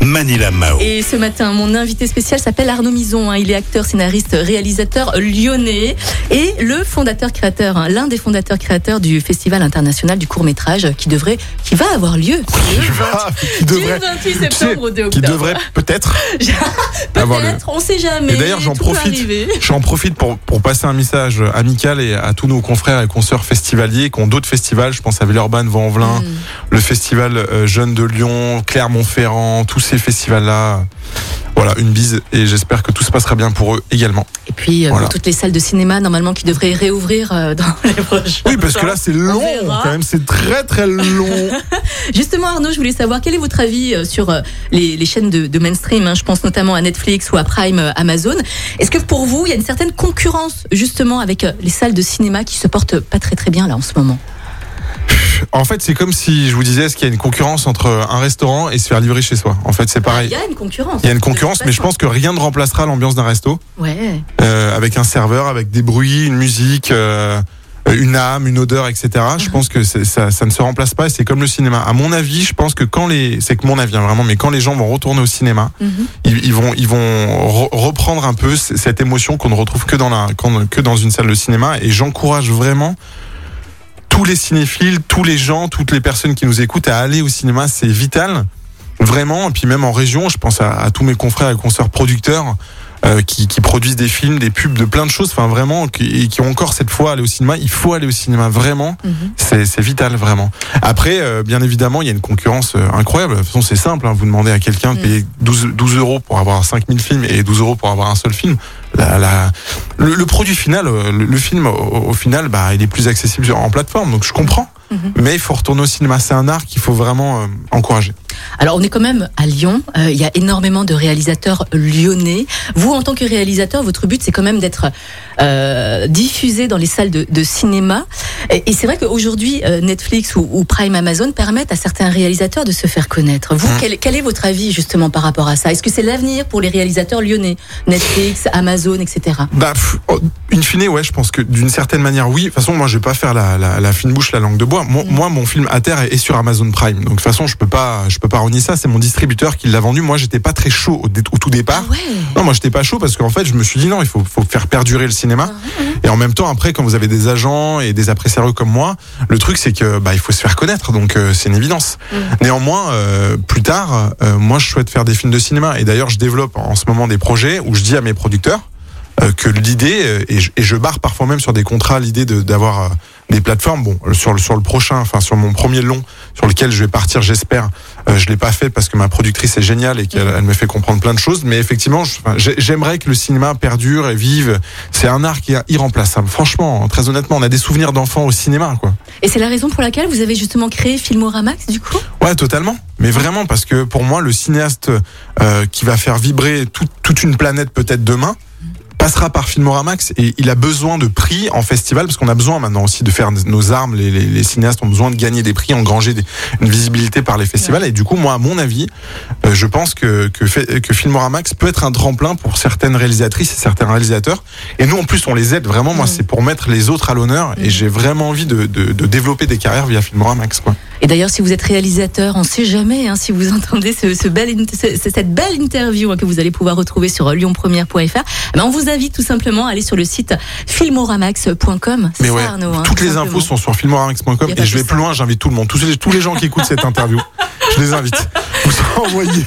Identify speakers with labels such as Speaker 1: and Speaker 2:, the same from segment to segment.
Speaker 1: Manila Mao.
Speaker 2: Et ce matin, mon invité spécial s'appelle Arnaud Mison. hein. Il est acteur, scénariste, réalisateur lyonnais et le fondateur créateur, hein, l'un des fondateurs créateurs du Festival international du court métrage qui devrait, qui va avoir lieu le
Speaker 3: va,
Speaker 2: 20
Speaker 3: qui
Speaker 2: du
Speaker 3: devrait-
Speaker 2: 28 septembre au 2
Speaker 3: qui devrait peut-être.
Speaker 2: Peut-être, on sait jamais.
Speaker 3: D'ailleurs, j'en profite. J'en profite pour, pour passer un message amical et à tous nos confrères et consoeurs festivaliers qui ont d'autres festivals. Je pense à Villeurbanne, Vent-en-Velin,
Speaker 2: Mm.
Speaker 3: le festival euh, Jeunes de Lyon, Clermont-Ferrand, tous ces festivals-là. Voilà, une bise et j'espère que tout se passera bien pour eux également.
Speaker 2: Et puis, euh,
Speaker 3: Voilà.
Speaker 2: pour toutes les salles de cinéma, normalement, qui devraient réouvrir euh, dans les prochains
Speaker 3: Oui, parce que là, c'est long, quand même, c'est très très long.
Speaker 2: Justement, Arnaud, je voulais savoir quel est votre avis euh, sur euh, les, les chaînes de, de mainstream. hein, je pense notamment à Netflix ou à Prime, euh, Amazon. Est-ce que pour vous, il y a une certaine concurrence justement avec les salles de cinéma qui se portent pas très très bien là en ce moment?
Speaker 3: En fait, c'est comme si je vous disais, est-ce qu'il y a une concurrence entre un restaurant et se faire livrer chez soi? En fait, c'est
Speaker 2: Ah, Il
Speaker 3: pareil.
Speaker 2: y a une concurrence.
Speaker 3: Il y a une concurrence, mais je pense que rien ne remplacera l'ambiance d'un resto.
Speaker 2: Ouais.
Speaker 3: euh, avec un serveur, avec des bruits, une musique, euh, une âme, une odeur, etc. Je
Speaker 2: Mhm.
Speaker 3: pense que ça, ça ne se remplace pas et c'est comme le cinéma. À mon avis, je pense que quand les, c'est que mon avis hein, vraiment, mais quand les gens vont retourner au cinéma,
Speaker 2: Mhm.
Speaker 3: ils, ils vont, ils vont re- reprendre un peu cette émotion qu'on ne retrouve que dans la, que dans une salle de cinéma. Et j'encourage vraiment tous les cinéphiles, tous les gens, toutes les personnes qui nous écoutent à aller au cinéma. C'est vital, vraiment. Et puis même en région, je pense à, tous mes confrères et consoeurs producteurs. Euh, qui, qui produisent des films, des pubs, de plein de choses, enfin vraiment, qui, et qui ont encore cette fois aller au cinéma. Il faut aller au cinéma, vraiment.
Speaker 2: Mhm.
Speaker 3: C'est c'est vital, vraiment. Après, euh, bien évidemment, il y a une concurrence euh, incroyable. De toute façon, c'est simple. hein. Vous demandez à quelqu'un de
Speaker 2: Mm.
Speaker 3: payer 12, 12 euros pour avoir 5000 films et 12 euros pour avoir un seul film. La, la, le, le produit final, euh, le, le film, au, au final, bah, il est plus accessible en plateforme. Donc, je comprends.
Speaker 2: Mhm.
Speaker 3: Mais il faut retourner au cinéma. C'est un art qu'il faut vraiment euh, encourager.
Speaker 2: Alors, on est quand même à Lyon. Euh, Il y a énormément de réalisateurs lyonnais. Vous, en tant que réalisateur, votre but, c'est quand même d'être euh, diffusé dans les salles de, de cinéma. Et, et c'est vrai qu'aujourd'hui, euh, Netflix ou, ou Prime Amazon permettent à certains réalisateurs de se faire connaître. Vous,
Speaker 3: Mhm.
Speaker 2: quel, quel est votre avis justement par rapport à ça? Est-ce que c'est l'avenir pour les réalisateurs lyonnais? Netflix, Amazon, etc.
Speaker 3: Bah, oh, in fine, ouais, je pense que d'une certaine manière, oui. De toute façon, moi, je vais pas faire la, la, la fine bouche, la langue de bois. Moi,
Speaker 2: Mm.
Speaker 3: moi, mon film à terre est, est sur Amazon Prime. Donc, de toute façon, je peux pas, je peux pas renier ça. C'est mon distributeur qui l'a vendu. Moi, j'étais pas très chaud au, tout départ.
Speaker 2: Ah ouais
Speaker 3: Non, moi, j'étais pas chaud parce qu'en fait, je me suis dit non, il faut, faut faire perdurer le cinéma. Et en même temps, après, quand vous avez des agents et des appréciateurs comme moi, le truc, c'est que bah, il faut se faire connaître. Donc, euh, c'est une évidence.
Speaker 2: Mm.
Speaker 3: Néanmoins, euh, plus tard, euh, moi, je souhaite faire des films de cinéma. Et d'ailleurs, je développe en ce moment des projets où je dis à mes producteurs que l'idée, et, je, barre parfois même sur des contrats, l'idée d'avoir des plateformes. Bon, euh, sur le, sur le prochain, enfin sur mon premier long, sur lequel je vais partir, j'espère. Euh, je l'ai pas fait parce que ma productrice est géniale et qu'elle elle me fait comprendre plein de choses. Mais effectivement, j'aimerais que le cinéma perdure et vive. C'est un art qui est irremplaçable. Franchement, très honnêtement, on a des souvenirs d'enfants au cinéma, quoi.
Speaker 2: Et c'est la raison pour laquelle vous avez justement créé Filmoramax, du coup?
Speaker 3: Ouais, totalement. Mais vraiment, parce que pour moi, le cinéaste euh, qui va faire vibrer tout- toute une planète peut-être demain passera par Filmoramax et il a besoin de prix en festival parce qu'on a besoin maintenant aussi de faire nos armes. Les, les- les cinéastes ont besoin de gagner des prix, engranger des- une visibilité par les festivals. Et du coup, moi, à mon avis, euh, je pense que, que, que Filmoramax peut être un tremplin pour certaines réalisatrices et certains réalisateurs. Et nous, en plus, on les aide vraiment. Moi,
Speaker 2: Mm.
Speaker 3: c'est pour mettre les autres à l'honneur et
Speaker 2: Mm.
Speaker 3: j'ai vraiment envie de, de, de développer des carrières via Filmoramax. Quoi.
Speaker 2: Et d'ailleurs, si vous êtes réalisateur, on ne sait jamais hein, si vous entendez ce, ce bel, ce- cette belle interview hein, que vous allez pouvoir retrouver sur lyonpremière.fr. Ben, on vous invite tout simplement à aller sur le site filmoramax.com.
Speaker 3: Mais
Speaker 2: ça,
Speaker 3: ouais,
Speaker 2: Arnaud, hein,
Speaker 3: toutes
Speaker 2: tout
Speaker 3: les
Speaker 2: simplement.
Speaker 3: infos sont sur filmoramax.com et je vais plus loin, j'invite tout le monde, tous les, tous les gens qui écoutent cette interview, je les invite. Vous envoyez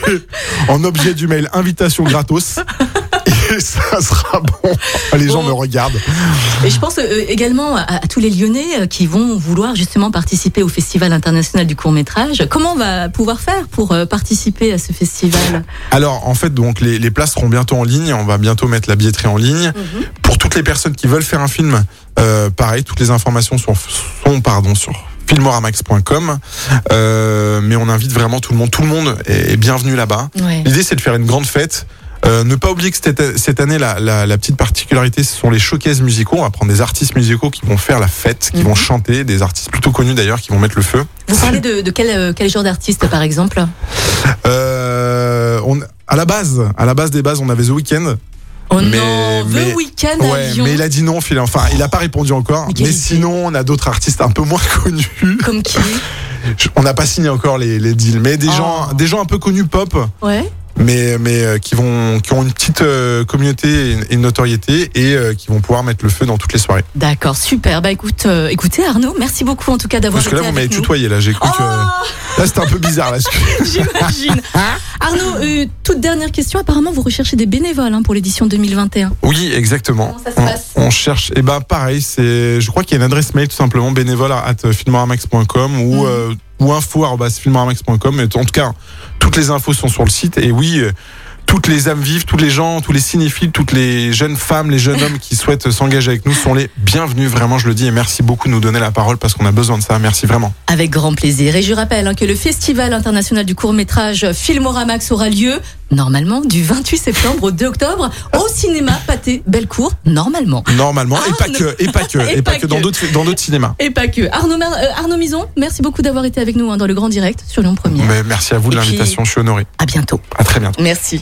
Speaker 3: en objet du mail invitation gratos et ça sera bon. Les gens me regardent.
Speaker 2: Et je pense euh, également à, à tous les Lyonnais euh, qui vont vouloir justement participer au Festival international du court métrage. Comment on va pouvoir faire pour euh, participer à ce festival?
Speaker 3: Alors en fait donc les, les places seront bientôt en ligne, on va bientôt mettre la billetterie en ligne. Pour toutes les personnes qui veulent faire un film, euh, pareil, toutes les informations sont, sont pardon sur filmoramax.com euh, mais on invite vraiment tout le monde tout le monde est, est bienvenu là-bas
Speaker 2: Ouais.
Speaker 3: L'idée, c'est de faire une grande fête. Euh, ne pas oublier que cette, cette année, la, la, la petite particularité, ce sont les showcases musicaux. On va prendre des artistes musicaux qui vont faire la fête, qui
Speaker 2: Mhm.
Speaker 3: vont chanter, des artistes plutôt connus d'ailleurs, qui vont mettre le feu.
Speaker 2: Vous parlez de, de quel, euh, quel genre d'artiste par exemple?
Speaker 3: Euh, on, à la base, à la base des bases, on avait The Weeknd.
Speaker 2: Oh
Speaker 3: Mais-
Speaker 2: non,
Speaker 3: mais-
Speaker 2: The Weeknd
Speaker 3: Ouais, mais il a dit non. Enfin, il a pas répondu encore.
Speaker 2: Mais
Speaker 3: sinon, on a d'autres artistes un peu moins connus.
Speaker 2: Comme qui?
Speaker 3: On n'a pas signé encore les, les deals, mais des
Speaker 2: Oh.
Speaker 3: gens, des gens un peu connus pop,
Speaker 2: Ouais.
Speaker 3: Mais mais euh, qui vont, qui ont une petite euh, communauté et une, notoriété et euh, qui vont pouvoir mettre le feu dans toutes les soirées.
Speaker 2: D'accord, super. Bah écoute, euh, écoutez Arnaud, merci beaucoup en tout cas d'avoir
Speaker 3: Parce que
Speaker 2: été
Speaker 3: là, vous m'avez tutoyé. Là, j'ai cru que
Speaker 2: Oh
Speaker 3: là, c'était un peu bizarre. Là, que-
Speaker 2: J'imagine. Arnaud, euh, toute dernière question. Apparemment, vous recherchez des bénévoles hein, pour l'édition 2021.
Speaker 3: Oui, exactement.
Speaker 2: Comment ça se
Speaker 3: on,
Speaker 2: passe?
Speaker 3: on cherche. Et ben pareil, c'est. Je crois qu'il y a une adresse mail tout simplement bénévole at filmoramax.com ou
Speaker 2: Mhm.
Speaker 3: euh, ou info arobase filmoramax.com. Mais En tout cas, toutes les infos sont sur le site. Et oui. Toutes les âmes vives, tous les gens, tous les cinéphiles, toutes les jeunes femmes, les jeunes hommes qui souhaitent s'engager avec nous sont les bienvenus. Vraiment, je le dis. Et merci beaucoup de nous donner la parole parce qu'on a besoin de ça. Merci vraiment.
Speaker 2: Avec grand plaisir. Et je rappelle hein, que le Festival international du court-métrage Filmoramax aura lieu, normalement, du 28 septembre au 2 octobre, au cinéma Pâté Bellecour, normalement.
Speaker 3: Normalement. et pas que. Et pas que.
Speaker 2: Et
Speaker 3: Et, pas,
Speaker 2: pas
Speaker 3: que, dans d'autres dans d'autres cinémas.
Speaker 2: Et pas que. Arnaud, Mar- euh, Arnaud Mison, merci beaucoup d'avoir été avec nous hein, dans le grand direct sur Lyon Première.
Speaker 3: Mais merci à vous de
Speaker 2: puis-
Speaker 3: l'invitation. Je suis honoré.
Speaker 2: À bientôt.
Speaker 3: À très bientôt.
Speaker 2: Merci.